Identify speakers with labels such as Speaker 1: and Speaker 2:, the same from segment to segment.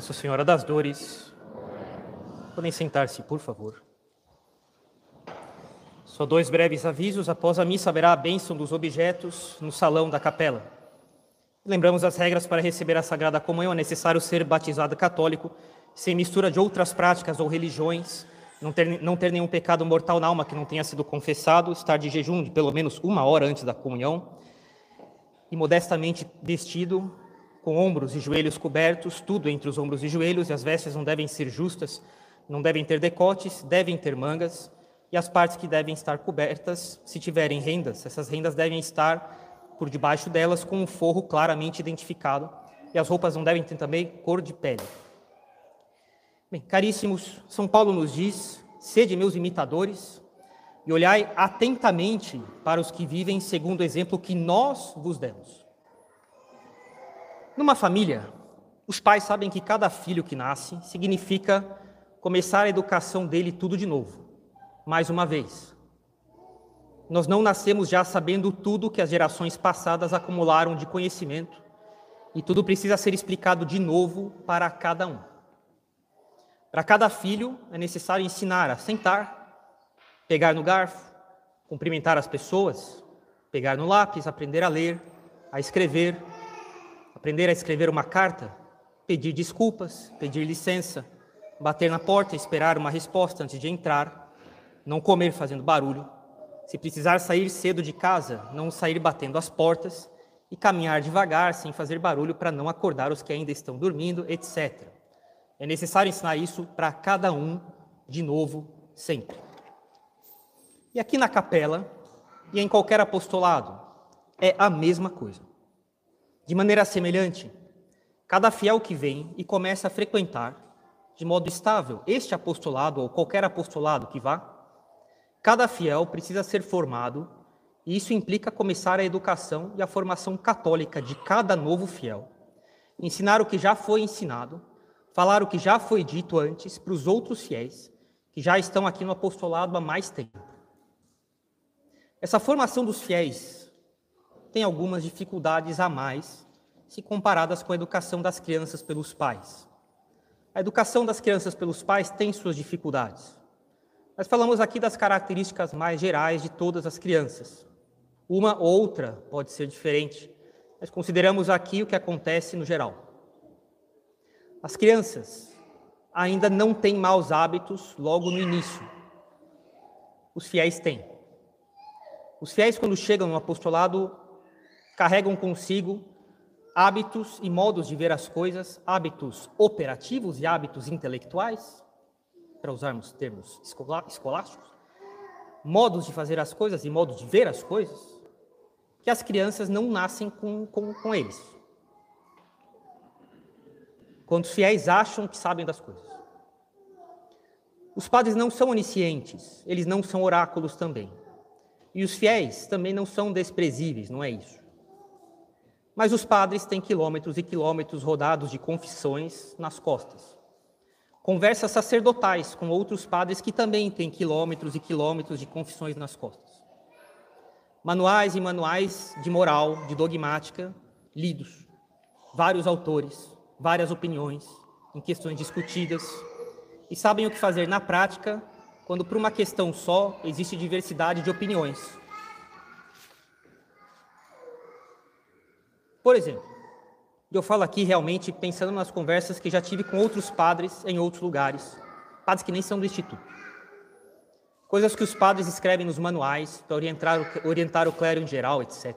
Speaker 1: Nossa Senhora das Dores. Podem sentar-se, por favor. Só dois breves avisos. Após a missa haverá a bênção dos objetos no salão da capela. Lembramos as regras para receber a Sagrada Comunhão. É necessário ser batizado católico, sem mistura de outras práticas ou religiões, não ter, não ter nenhum pecado mortal na alma que não tenha sido confessado, estar de jejum de pelo menos uma hora antes da comunhão e modestamente vestido, com ombros e joelhos cobertos, tudo entre os ombros e joelhos, e as vestes não devem ser justas, não devem ter decotes, devem ter mangas, e as partes que devem estar cobertas, se tiverem rendas, essas rendas devem estar por debaixo delas com um forro claramente identificado, e as roupas não devem ter também cor de pele. Bem, caríssimos, São Paulo nos diz: sede meus imitadores e olhai atentamente para os que vivem segundo o exemplo que nós vos demos. Numa família, os pais sabem que cada filho que nasce significa começar a educação dele tudo de novo, mais uma vez. Nós não nascemos já sabendo tudo que as gerações passadas acumularam de conhecimento, e tudo precisa ser explicado de novo para cada um. Para cada filho é necessário ensinar a sentar, pegar no garfo, cumprimentar as pessoas, pegar no lápis, aprender a ler, a escrever, aprender a escrever uma carta, pedir desculpas, pedir licença, bater na porta, esperar uma resposta antes de entrar, não comer fazendo barulho, se precisar sair cedo de casa, não sair batendo as portas e caminhar devagar, sem fazer barulho para não acordar os que ainda estão dormindo, etc. É necessário ensinar isso para cada um de novo, sempre. E aqui na capela, e em qualquer apostolado, é a mesma coisa. De maneira semelhante, cada fiel que vem e começa a frequentar de modo estável este apostolado ou qualquer apostolado que vá, cada fiel precisa ser formado, e isso implica começar a educação e a formação católica de cada novo fiel. Ensinar o que já foi ensinado, falar o que já foi dito antes para os outros fiéis que já estão aqui no apostolado há mais tempo. Essa formação dos fiéis tem algumas dificuldades a mais se comparadas com a educação das crianças pelos pais. A educação das crianças pelos pais tem suas dificuldades. Nós falamos aqui das características mais gerais de todas as crianças. Uma ou outra pode ser diferente, mas consideramos aqui o que acontece no geral. As crianças ainda não têm maus hábitos logo no início. Os fiéis têm. Os fiéis, quando chegam no apostolado, carregam consigo hábitos e modos de ver as coisas, hábitos operativos e hábitos intelectuais, para usarmos termos escolásticos, modos de fazer as coisas e modos de ver as coisas, que as crianças não nascem com, com, com eles. Fiéis acham que sabem das coisas. Os padres não são oniscientes, eles não são oráculos também. E os fiéis também não são desprezíveis, não é isso. Mas os padres têm quilômetros e quilômetros rodados de confissões nas costas. Conversas sacerdotais com outros padres que também têm quilômetros e quilômetros de confissões nas costas. Manuais e manuais de moral, de dogmática, lidos. Vários autores, várias opiniões, em questões discutidas. E sabem o que fazer na prática quando por uma questão só existe diversidade de opiniões. Por exemplo, eu falo aqui realmente pensando nas conversas que já tive com outros padres em outros lugares, padres que nem são do Instituto. Coisas que os padres escrevem nos manuais para orientar, orientar o clero em geral, etc.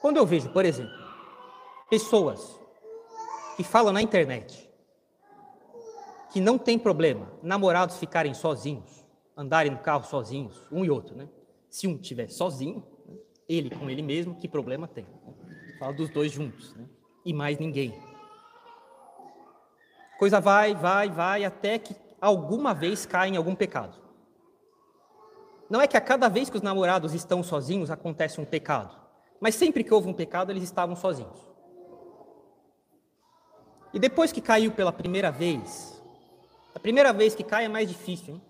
Speaker 1: Quando eu vejo, por exemplo, pessoas que falam na internet que não tem problema namorados ficarem sozinhos, andarem no carro sozinhos, um e outro, né? Se um estiver sozinho, né? Ele com ele mesmo, que problema tem? Fala dos dois juntos, né? E mais ninguém. Coisa vai, vai, vai, até que alguma vez cai em algum pecado. Não é que a cada vez que os namorados estão sozinhos acontece um pecado, mas sempre que houve um pecado eles estavam sozinhos. E depois que caiu pela primeira vez, a primeira vez que cai é mais difícil. Hein?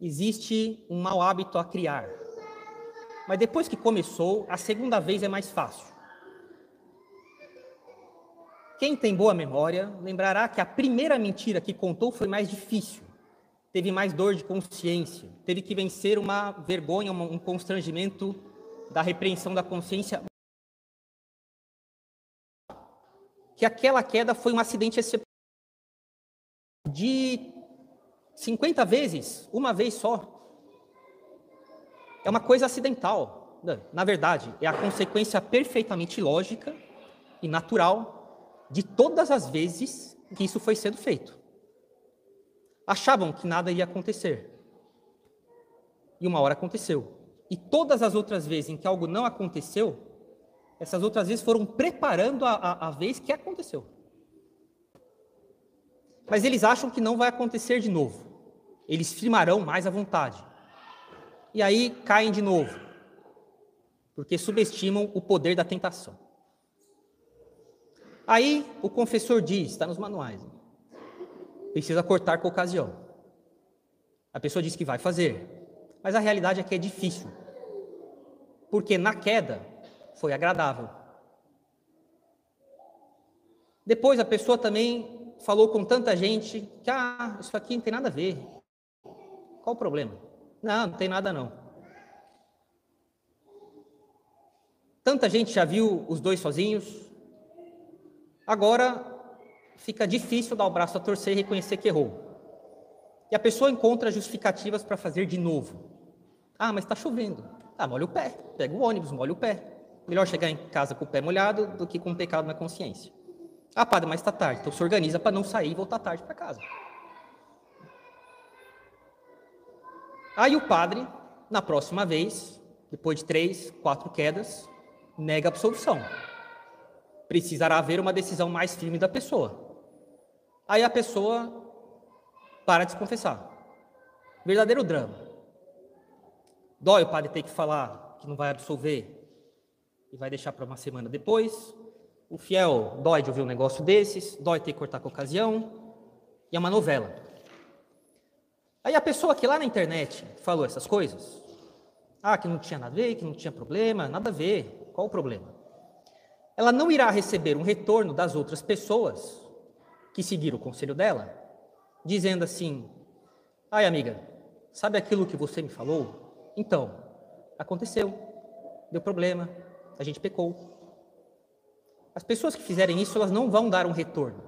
Speaker 1: Existe um mau hábito a criar. Mas depois que começou, a segunda vez é mais fácil. Quem tem boa memória lembrará que a primeira mentira que contou foi mais difícil. Teve mais dor de consciência, teve que vencer uma vergonha, um constrangimento da repreensão da consciência. Que aquela queda foi um acidente excepcional. De 50 vezes, uma vez só. É uma coisa acidental. Na verdade, é a consequência perfeitamente lógica e natural de todas as vezes que isso foi sendo feito. Achavam que nada ia acontecer. E uma hora aconteceu. E todas as outras vezes em que algo não aconteceu, essas outras vezes foram preparando a, a, a vez que aconteceu. Mas eles acham que não vai acontecer de novo. Eles firmarão mais à vontade. E aí caem de novo, porque subestimam o poder da tentação. Aí o confessor diz, está nos manuais, precisa cortar com ocasião. A pessoa diz que vai fazer, mas a realidade é que é difícil, porque na queda foi agradável. Depois a pessoa também falou com tanta gente que ah, isso aqui não tem nada a ver. Qual o problema? Não, não tem nada não. Tanta gente já viu os dois sozinhos, Agora fica difícil dar o braço a torcer e reconhecer que errou. E a pessoa encontra justificativas para fazer de novo. Ah, mas está chovendo. Ah, molha o pé. Pega o ônibus, molha o pé. Melhor chegar em casa com o pé molhado do que com um pecado na consciência. Ah, padre, mas está tarde. Então se organiza para não sair e voltar tarde para casa. Aí o padre, na próxima vez, depois de três, quatro quedas, nega a absolvição precisará haver uma decisão mais firme da pessoa. Aí a pessoa para de se confessar. Verdadeiro drama. Dói o padre ter que falar que não vai absolver e vai deixar para uma semana depois. O fiel dói de ouvir um negócio desses, dói ter que cortar com ocasião. E é uma novela. Aí a pessoa que lá na internet falou essas coisas, ah, que não tinha nada a ver, que não tinha problema, nada a ver. Qual o problema? ela não irá receber um retorno das outras pessoas que seguiram o conselho dela, dizendo assim: ai, amiga, sabe aquilo que você me falou? Então, aconteceu, deu problema, a gente pecou. As pessoas que fizerem isso, elas não vão dar um retorno.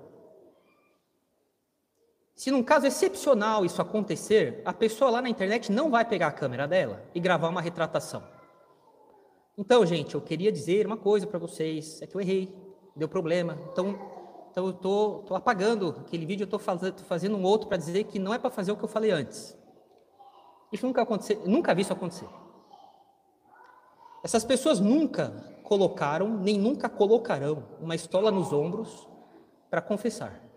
Speaker 1: Se num caso excepcional isso acontecer, a pessoa lá na internet não vai pegar a câmera dela e gravar uma retratação. Então, gente, eu queria dizer uma coisa para vocês, é que eu errei, deu problema. Então, então eu tô, tô apagando aquele vídeo, eu tô fazendo, tô fazendo um outro para dizer que não é para fazer o que eu falei antes. Isso nunca aconteceu, nunca vi isso acontecer. Essas pessoas nunca colocaram, nem nunca colocarão uma estola nos ombros para confessar.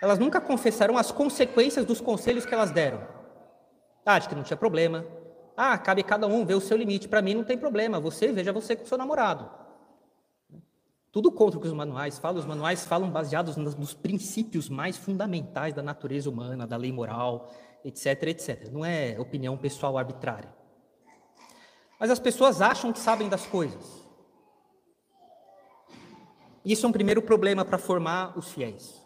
Speaker 1: Elas nunca confessarão as consequências dos conselhos que elas deram. Ah, de que não tinha problema, ah, cabe cada um ver o seu limite. Para mim não tem problema. Você veja você com seu namorado. Tudo contra o que os manuais falam. Os manuais falam baseados nos princípios mais fundamentais da natureza humana, da lei moral, etc, etc. Não é opinião pessoal arbitrária. Mas as pessoas acham que sabem das coisas. Isso é um primeiro problema para formar os fiéis.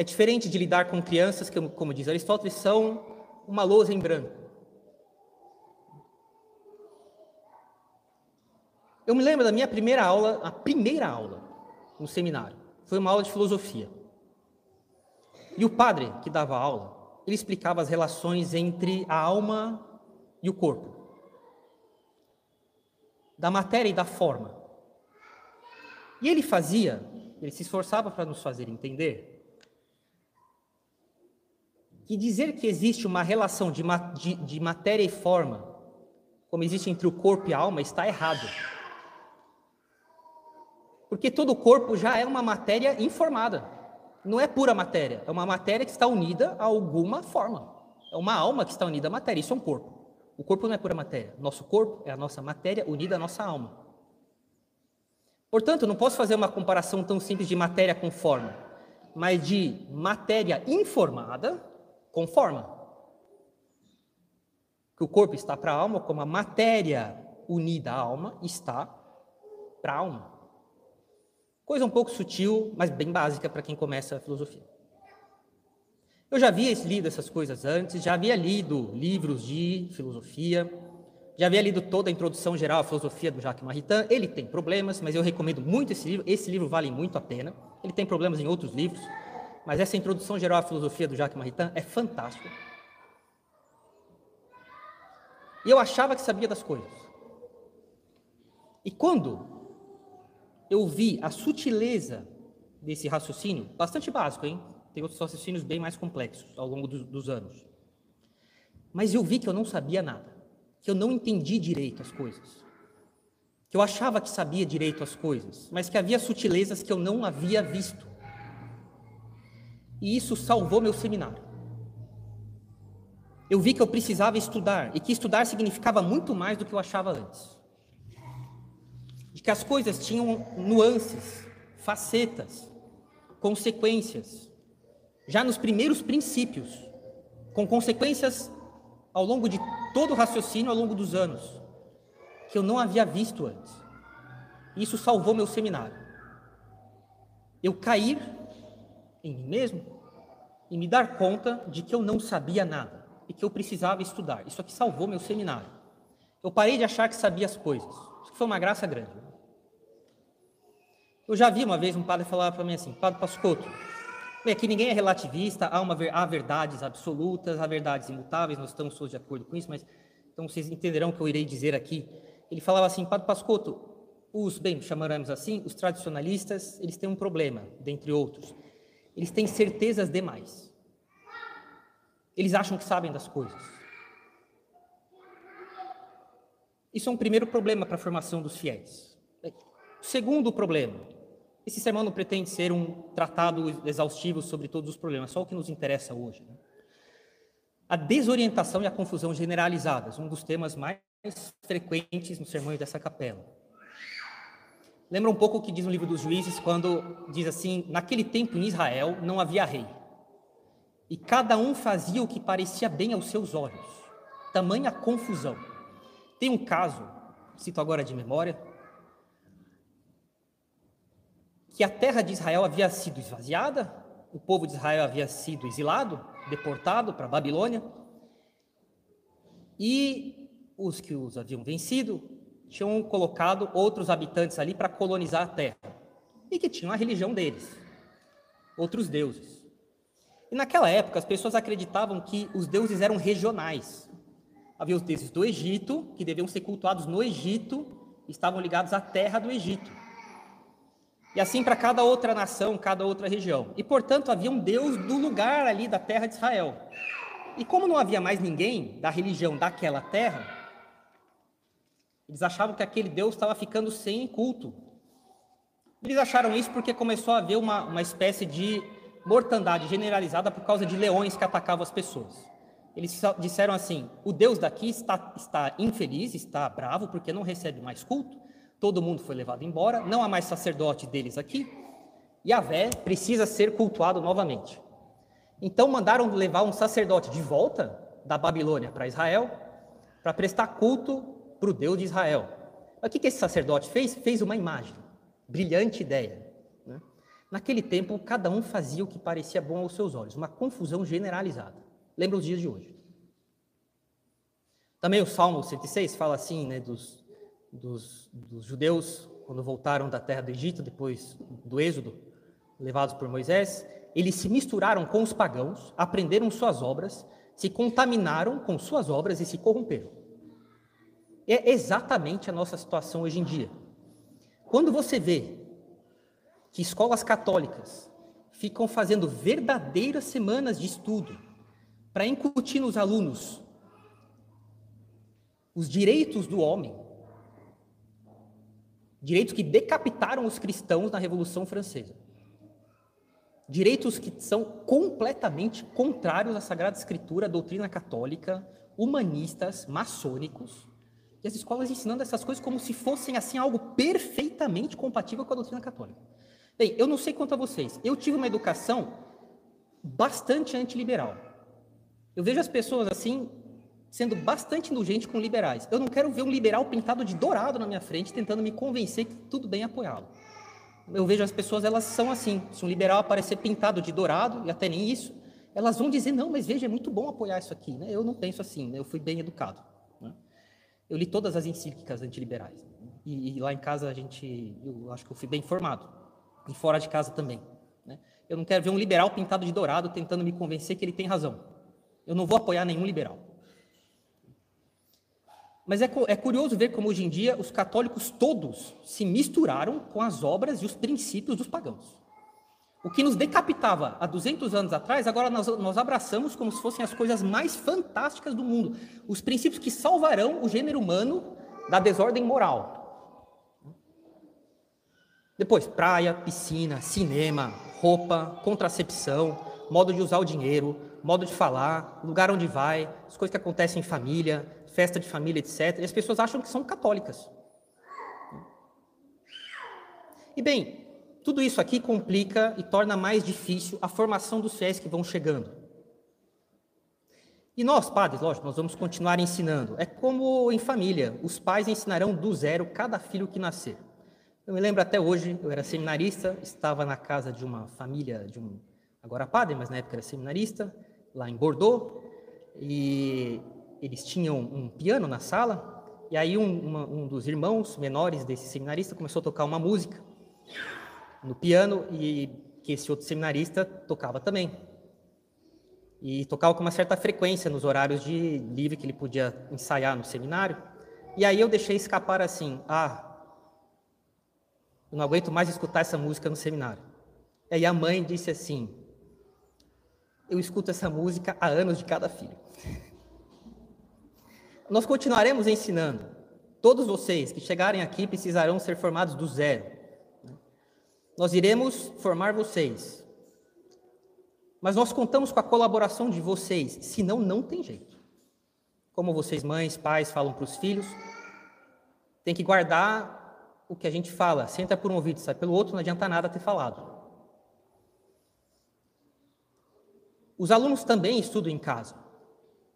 Speaker 1: É diferente de lidar com crianças que, como diz Aristóteles, são uma lousa em branco. Eu me lembro da minha primeira aula, a primeira aula no seminário. Foi uma aula de filosofia. E o padre que dava a aula, ele explicava as relações entre a alma e o corpo. Da matéria e da forma. E ele fazia, ele se esforçava para nos fazer entender que dizer que existe uma relação de, de, de matéria e forma, como existe entre o corpo e a alma, está errado. Porque todo corpo já é uma matéria informada. Não é pura matéria, é uma matéria que está unida a alguma forma. É uma alma que está unida à matéria, isso é um corpo. O corpo não é pura matéria. Nosso corpo é a nossa matéria unida à nossa alma. Portanto, não posso fazer uma comparação tão simples de matéria com forma, mas de matéria informada com forma. Que o corpo está para a alma, como a matéria unida à alma está para a alma. Coisa um pouco sutil, mas bem básica para quem começa a filosofia. Eu já havia lido essas coisas antes, já havia lido livros de filosofia, já havia lido toda a introdução geral à filosofia do Jacques Maritain. Ele tem problemas, mas eu recomendo muito esse livro. Esse livro vale muito a pena. Ele tem problemas em outros livros, mas essa introdução geral à filosofia do Jacques Maritain é fantástica. E eu achava que sabia das coisas. E quando eu vi a sutileza desse raciocínio, bastante básico, hein? Tem outros raciocínios bem mais complexos ao longo do, dos anos. Mas eu vi que eu não sabia nada, que eu não entendi direito as coisas, que eu achava que sabia direito as coisas, mas que havia sutilezas que eu não havia visto. E isso salvou meu seminário. Eu vi que eu precisava estudar e que estudar significava muito mais do que eu achava antes. De que as coisas tinham nuances, facetas, consequências, já nos primeiros princípios, com consequências ao longo de todo o raciocínio ao longo dos anos, que eu não havia visto antes. Isso salvou meu seminário. Eu cair em mim mesmo e me dar conta de que eu não sabia nada e que eu precisava estudar. Isso aqui salvou meu seminário. Eu parei de achar que sabia as coisas. Isso foi uma graça grande. Eu já vi uma vez um padre falar para mim assim, Padre Pascoto, Bem, aqui ninguém é relativista, há, uma, há verdades absolutas, há verdades imutáveis, nós estamos todos de acordo com isso, mas então vocês entenderão o que eu irei dizer aqui. Ele falava assim, Padre Pascotto, os, bem, chamaremos assim, os tradicionalistas, eles têm um problema, dentre outros. Eles têm certezas demais. Eles acham que sabem das coisas. Isso é um primeiro problema para a formação dos fiéis. Segundo problema, esse sermão não pretende ser um tratado exaustivo sobre todos os problemas, só o que nos interessa hoje. Né? A desorientação e a confusão generalizadas, um dos temas mais frequentes nos sermões dessa capela. Lembra um pouco o que diz no livro dos Juízes, quando diz assim: Naquele tempo em Israel não havia rei, e cada um fazia o que parecia bem aos seus olhos. Tamanha confusão. Tem um caso, cito agora de memória, que a terra de Israel havia sido esvaziada, o povo de Israel havia sido exilado, deportado para a Babilônia, e os que os haviam vencido tinham colocado outros habitantes ali para colonizar a terra, e que tinham a religião deles, outros deuses. E naquela época as pessoas acreditavam que os deuses eram regionais. Havia os deuses do Egito, que deviam ser cultuados no Egito, estavam ligados à terra do Egito. E assim para cada outra nação, cada outra região. E portanto havia um Deus do lugar ali da terra de Israel. E como não havia mais ninguém da religião daquela terra, eles achavam que aquele Deus estava ficando sem culto. Eles acharam isso porque começou a haver uma, uma espécie de mortandade generalizada por causa de leões que atacavam as pessoas. Eles disseram assim: o Deus daqui está, está infeliz, está bravo porque não recebe mais culto todo mundo foi levado embora, não há mais sacerdote deles aqui, e a Vé precisa ser cultuado novamente. Então mandaram levar um sacerdote de volta da Babilônia para Israel, para prestar culto para o Deus de Israel. Mas o que esse sacerdote fez? Fez uma imagem. Brilhante ideia. Né? Naquele tempo, cada um fazia o que parecia bom aos seus olhos, uma confusão generalizada. Lembra os dias de hoje. Também o Salmo 106 fala assim, né, dos, dos, dos judeus quando voltaram da terra do Egito, depois do Êxodo, levados por Moisés, eles se misturaram com os pagãos, aprenderam suas obras, se contaminaram com suas obras e se corromperam. É exatamente a nossa situação hoje em dia. Quando você vê que escolas católicas ficam fazendo verdadeiras semanas de estudo para incutir nos alunos os direitos do homem, Direitos que decapitaram os cristãos na Revolução Francesa. Direitos que são completamente contrários à Sagrada Escritura, à doutrina católica, humanistas, maçônicos. E as escolas ensinando essas coisas como se fossem assim algo perfeitamente compatível com a doutrina católica. Bem, eu não sei quanto a vocês. Eu tive uma educação bastante antiliberal. Eu vejo as pessoas assim sendo bastante indulgente com liberais. Eu não quero ver um liberal pintado de dourado na minha frente tentando me convencer que tudo bem apoiá-lo. eu vejo as pessoas, elas são assim. Se um liberal aparecer pintado de dourado, e até nem isso, elas vão dizer, não, mas veja, é muito bom apoiar isso aqui. Né? Eu não penso assim, né? eu fui bem educado. Eu li todas as encíclicas antiliberais. E, e, lá em casa a gente, eu acho que eu fui bem informado. E fora de casa também. Né? Eu não quero ver um liberal pintado de dourado tentando me convencer que ele tem razão. Eu não vou apoiar nenhum liberal. Mas é, é curioso ver como hoje em dia os católicos todos se misturaram com as obras e os princípios dos pagãos. O que nos decapitava há 200 anos atrás, agora nós, nós, abraçamos como se fossem as coisas mais fantásticas do mundo. Os princípios que salvarão o gênero humano da desordem moral. Depois, praia, piscina, cinema, roupa, contracepção, modo de usar o dinheiro, modo de falar, lugar onde vai, as coisas que acontecem em família, festa de família, etc. E as pessoas acham que são católicas. E bem, tudo isso aqui complica e torna mais difícil a formação dos fiéis que vão chegando. E nós, padres, lógico, nós vamos continuar ensinando. É como em família, os pais ensinarão do zero cada filho que nascer. Eu me lembro até hoje, eu era seminarista, estava na casa de uma família, de um, agora padre, mas na época era seminarista, lá em Bordeaux, e eles tinham um piano na sala, e aí um, uma, um dos irmãos menores desse seminarista começou a tocar uma música no piano e que esse outro seminarista tocava também. E tocava com uma certa frequência nos horários de livre que ele podia ensaiar no seminário. E aí eu deixei escapar assim: ah, eu não aguento mais escutar essa música no seminário. E aí a mãe disse assim: eu escuto essa música há anos de cada filho. Nós continuaremos ensinando. Todos vocês que chegarem aqui precisarão ser formados do zero. Nós iremos formar vocês. Mas nós contamos com a colaboração de vocês, senão não tem jeito. Como vocês, mães, pais, falam para os filhos, tem que guardar o que a gente fala. Senta por um ouvido, sai pelo outro, não adianta nada ter falado. Os alunos também estudam em casa.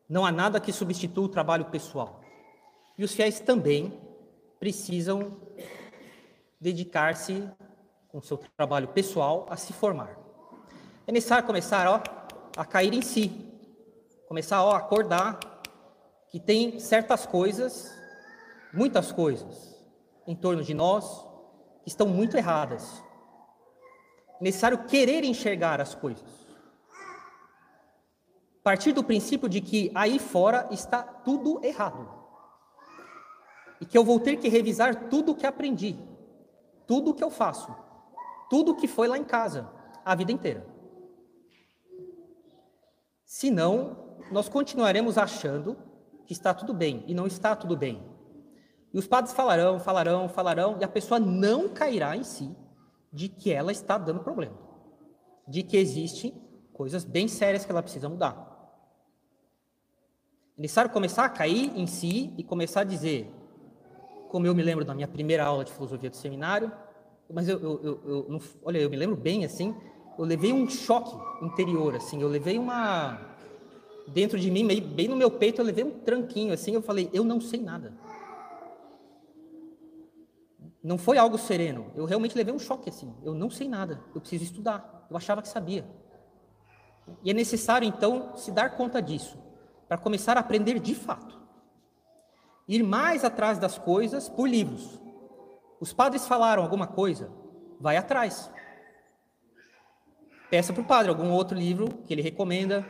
Speaker 1: Não há nada que substitua o trabalho pessoal. E os fiéis também precisam dedicar-se com seu trabalho pessoal a se formar. É necessário começar ó, a cair em si, começar ó, a acordar que tem certas coisas, muitas coisas, em torno de nós que estão muito erradas. É necessário querer enxergar as coisas. Partir do princípio de que aí fora está tudo errado. E que eu vou ter que revisar tudo o que aprendi, tudo o que eu faço tudo que foi lá em casa, a vida inteira. Senão, nós continuaremos achando que está tudo bem e não está tudo bem. E os padres falarão, falarão, falarão, e a pessoa não cairá em si de que ela está dando problema, de que existem coisas bem sérias que ela precisa mudar. É necessário começar a cair em si e começar a dizer, como eu me lembro da minha primeira aula de filosofia do seminário, mas eu, eu, eu, eu não, olha, eu me lembro bem assim, eu levei um choque interior, assim, eu levei uma dentro de mim, bem no meu peito, eu levei um tranquinho, assim, eu falei, eu não sei nada. Não foi algo sereno, eu realmente levei um choque, assim, eu não sei nada, eu preciso estudar, eu achava que sabia. E é necessário, então, se dar conta disso, para começar a aprender de fato. Ir mais atrás das coisas por livros, os padres falaram alguma coisa, vai atrás. Peça para o padre algum outro livro que ele recomenda.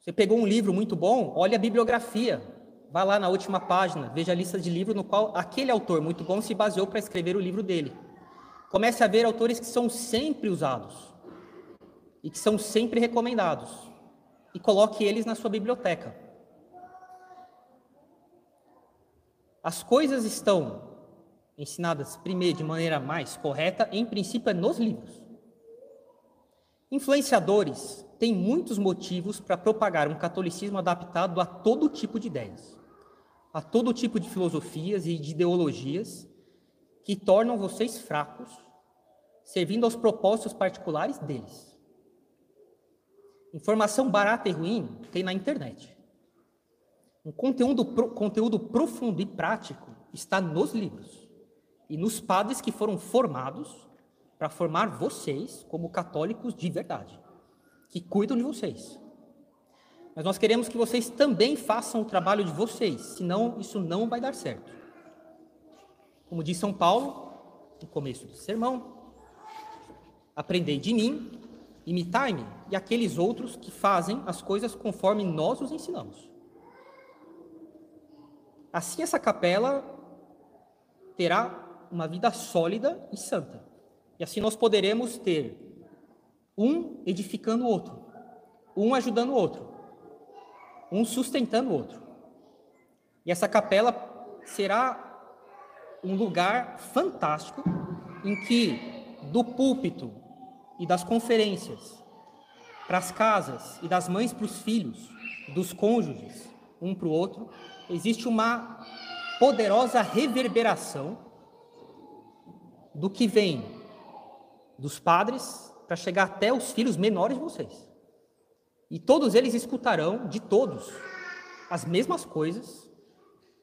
Speaker 1: Você pegou um livro muito bom, olha a bibliografia. Vá lá na última página, veja a lista de livros no qual aquele autor muito bom se baseou para escrever o livro dele. Comece a ver autores que são sempre usados e que são sempre recomendados e coloque eles na sua biblioteca. As coisas estão ensinadas primeiro de maneira mais correta, em princípio é nos livros. Influenciadores têm muitos motivos para propagar um catolicismo adaptado a todo tipo de ideias, a todo tipo de filosofias e de ideologias que tornam vocês fracos, servindo aos propósitos particulares deles. Informação barata e ruim tem na internet. Um conteúdo, conteúdo profundo e prático está nos livros e nos padres que foram formados para formar vocês como católicos de verdade, que cuidam de vocês. Mas nós queremos que vocês também façam o trabalho de vocês, senão isso não vai dar certo. Como diz São Paulo, no começo do sermão, aprendei de mim, imitai-me e aqueles outros que fazem as coisas conforme nós os ensinamos. Assim essa capela terá uma vida sólida e santa. E assim nós poderemos ter um edificando o outro, um ajudando o outro, um sustentando o outro. E essa capela será um lugar fantástico em que do púlpito e das conferências para as casas e das mães para os filhos, dos cônjuges um para o outro, existe uma poderosa reverberação do que vem dos padres para chegar até os filhos menores de vocês. E todos eles escutarão de todos as mesmas coisas,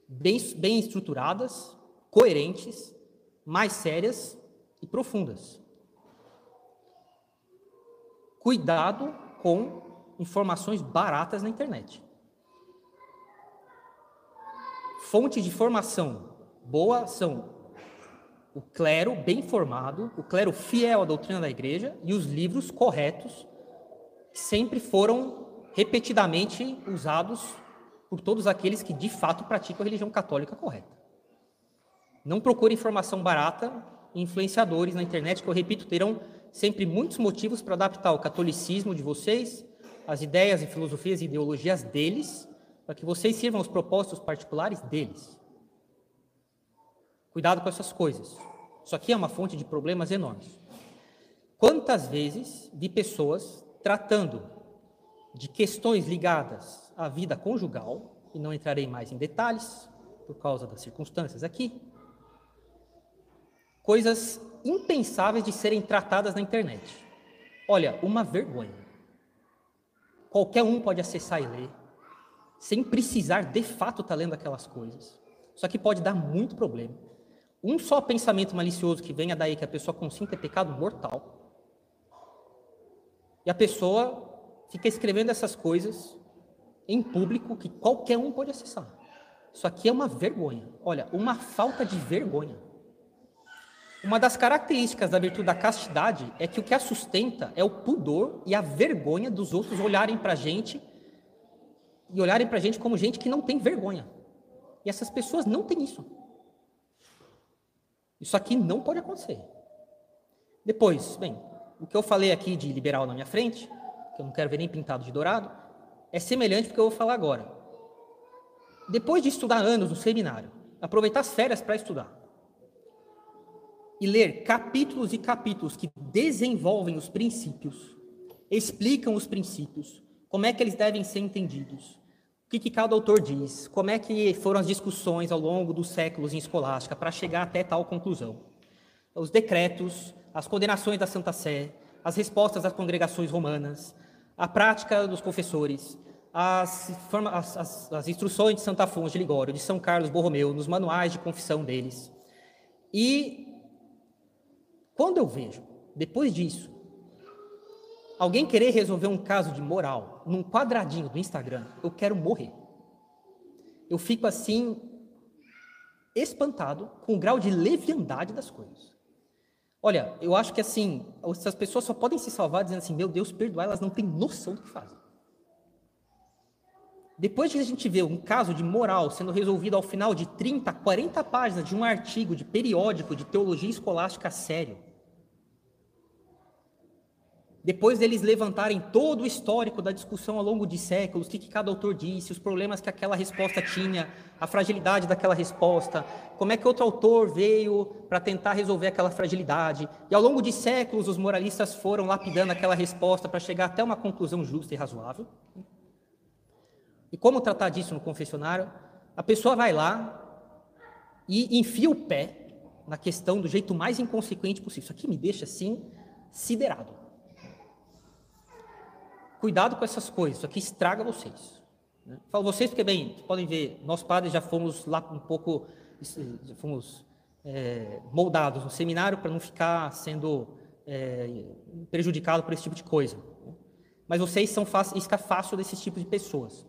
Speaker 1: bem, bem estruturadas, coerentes, mais sérias e profundas. Cuidado com informações baratas na internet. Fonte de formação boa são o clero bem formado, o clero fiel à doutrina da igreja e os livros corretos que sempre foram repetidamente usados por todos aqueles que de fato praticam a religião católica correta. Não procure informação barata e influenciadores na internet, que eu repito, terão sempre muitos motivos para adaptar o catolicismo de vocês, as ideias e filosofias e ideologias deles, para que vocês sirvam os propósitos particulares deles. Cuidado com essas coisas. Isso aqui é uma fonte de problemas enormes. Quantas vezes vi pessoas tratando de questões ligadas à vida conjugal, e não entrarei mais em detalhes por causa das circunstâncias aqui, coisas impensáveis de serem tratadas na internet. Olha, uma vergonha. Qualquer um pode acessar e ler, sem precisar de fato estar tá lendo aquelas coisas. Isso aqui pode dar muito problema. Um só pensamento malicioso que venha daí que a pessoa consinta é pecado mortal. E a pessoa fica escrevendo essas coisas em público que qualquer um pode acessar. Isso aqui é uma vergonha. Olha, uma falta de vergonha. Uma das características da virtude da castidade é que o que a sustenta é o pudor e a vergonha dos outros olharem para a gente e olharem para a gente como gente que não tem vergonha. E essas pessoas não têm isso. Isso aqui não pode acontecer. Depois, bem, o que eu falei aqui de liberal na minha frente, que eu não quero ver nem pintado de dourado, é semelhante ao que eu vou falar agora. Depois de estudar anos no seminário, aproveitar as férias para estudar, e ler capítulos e capítulos que desenvolvem os princípios, explicam os princípios, como é que eles devem ser entendidos, o que, que cada autor diz, como é que foram as discussões ao longo dos séculos em escolástica para chegar até tal conclusão. Os decretos, as condenações da Santa Sé, as respostas das congregações romanas, a prática dos confessores, as, as, as, as instruções de Santa Afonso de Ligório, de São Carlos Borromeu, nos manuais de confissão deles. E quando eu vejo, depois disso, alguém querer resolver um caso de moral num quadradinho do Instagram, eu quero morrer. Eu fico assim, espantado com o grau de leviandade das coisas. Olha, eu acho que assim, essas pessoas só podem se salvar dizendo assim: meu Deus, perdoar, elas não têm noção do que fazem. Depois de a gente ver um caso de moral sendo resolvido ao final de 30, 40 páginas de um artigo de periódico de teologia escolástica sério, depois deles levantarem todo o histórico da discussão ao longo de séculos, o que, que, cada autor disse, os problemas que aquela resposta tinha, a fragilidade daquela resposta, como é que outro autor veio para tentar resolver aquela fragilidade. E ao longo de séculos, os moralistas foram lapidando aquela resposta para chegar até uma conclusão justa e razoável. E como tratar disso no confessionário? A pessoa vai lá e enfia o pé na questão do jeito mais inconsequente possível. Isso aqui me deixa assim siderado. Cuidado com essas coisas, isso aqui estraga vocês. Né? Falo vocês porque, bem, podem ver, nós padres já fomos lá um pouco, já fomos é, moldados no seminário para não ficar sendo é, prejudicado por esse tipo de coisa. Mas vocês são isca fácil desses tipos de pessoas.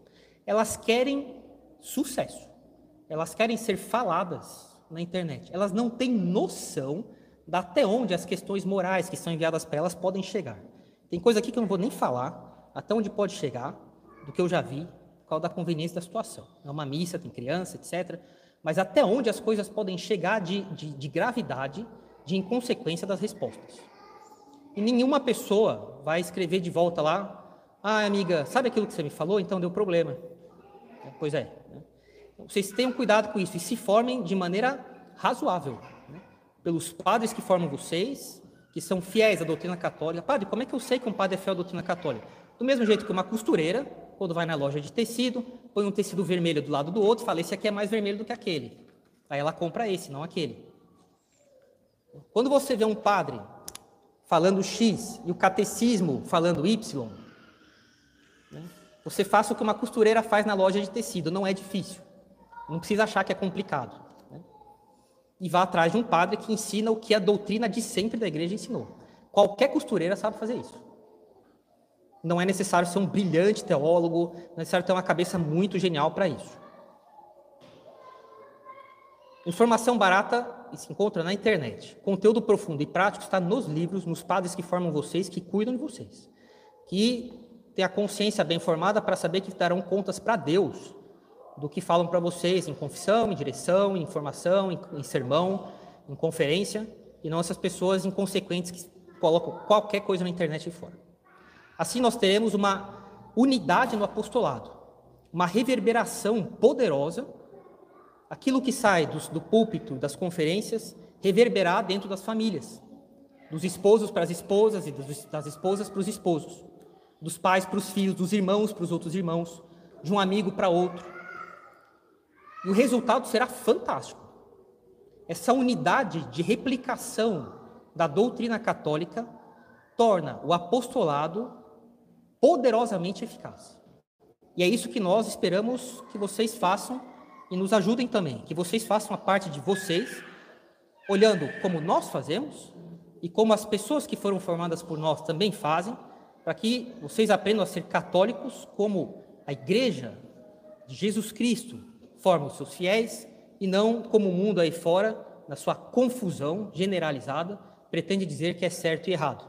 Speaker 1: Elas querem sucesso. Elas querem ser faladas na internet. Elas não têm noção da até onde as questões morais que são enviadas para elas podem chegar. Tem coisa aqui que eu não vou nem falar, até onde pode chegar, do que eu já vi, por causa da conveniência da situação. É uma missa, tem criança, etc. Mas até onde as coisas podem chegar de, de, de gravidade, de inconsequência das respostas. E nenhuma pessoa vai escrever de volta lá, ah, amiga, sabe aquilo que você me falou? Então deu problema. É, pois é. Né? Então, vocês tenham cuidado com isso e se formem de maneira razoável. Né? Pelos padres que formam vocês, que são fiéis à doutrina católica. Padre, como é que eu sei que um padre é fiel à doutrina católica? Do mesmo jeito que uma costureira, quando vai na loja de tecido, põe um tecido vermelho do lado do outro fala: esse aqui é mais vermelho do que aquele. Aí ela compra esse, não aquele. Quando você vê um padre falando X e o catecismo falando Y, né, você faça o que uma costureira faz na loja de tecido, não é difícil. Não precisa achar que é complicado. Né? E vá atrás de um padre que ensina o que a doutrina de sempre da igreja ensinou. Qualquer costureira sabe fazer isso. Não é necessário ser um brilhante teólogo, não é necessário ter uma cabeça muito genial para isso. Informação barata se encontra na internet. Conteúdo profundo e prático está nos livros, nos padres que formam vocês, que cuidam de vocês. Que têm a consciência bem formada para saber que darão contas para Deus do que falam para vocês em confissão, em direção, em informação, em, em sermão, em conferência, e não essas pessoas inconsequentes que colocam qualquer coisa na internet e fora. Assim nós teremos uma unidade no apostolado, uma reverberação poderosa aquilo que sai do, do púlpito, das conferências, reverberar dentro das famílias, dos esposos para as esposas e dos, das esposas para os esposos, dos pais para os filhos, dos irmãos para os outros irmãos, de um amigo para outro. E o resultado será fantástico. Essa unidade de replicação da doutrina católica torna o apostolado poderosamente eficaz. E é isso que nós esperamos que vocês façam e nos ajudem também, que vocês façam a parte de vocês, olhando como nós fazemos e como as pessoas que foram formadas por nós também fazem, para que vocês aprendam a ser católicos como a igreja de Jesus Cristo forma os seus fiéis e não como o mundo aí fora, na sua confusão generalizada, pretende dizer que é certo e errado.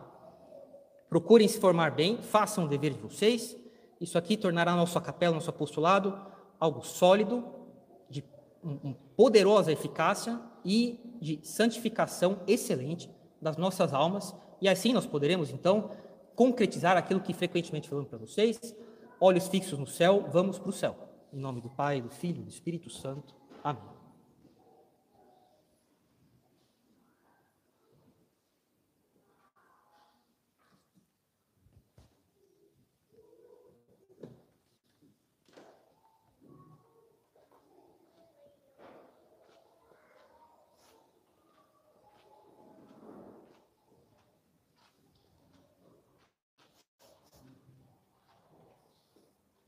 Speaker 1: Procurem se formar bem, façam o dever de vocês. Isso aqui tornará nossa capela, nosso apostolado, algo sólido, um, poderosa eficácia e de santificação excelente das nossas almas, e assim nós poderemos então concretizar aquilo que frequentemente falamos para vocês, olhos fixos no céu, vamos para o céu. Em nome do Pai, do Filho e do Espírito Santo. Amém.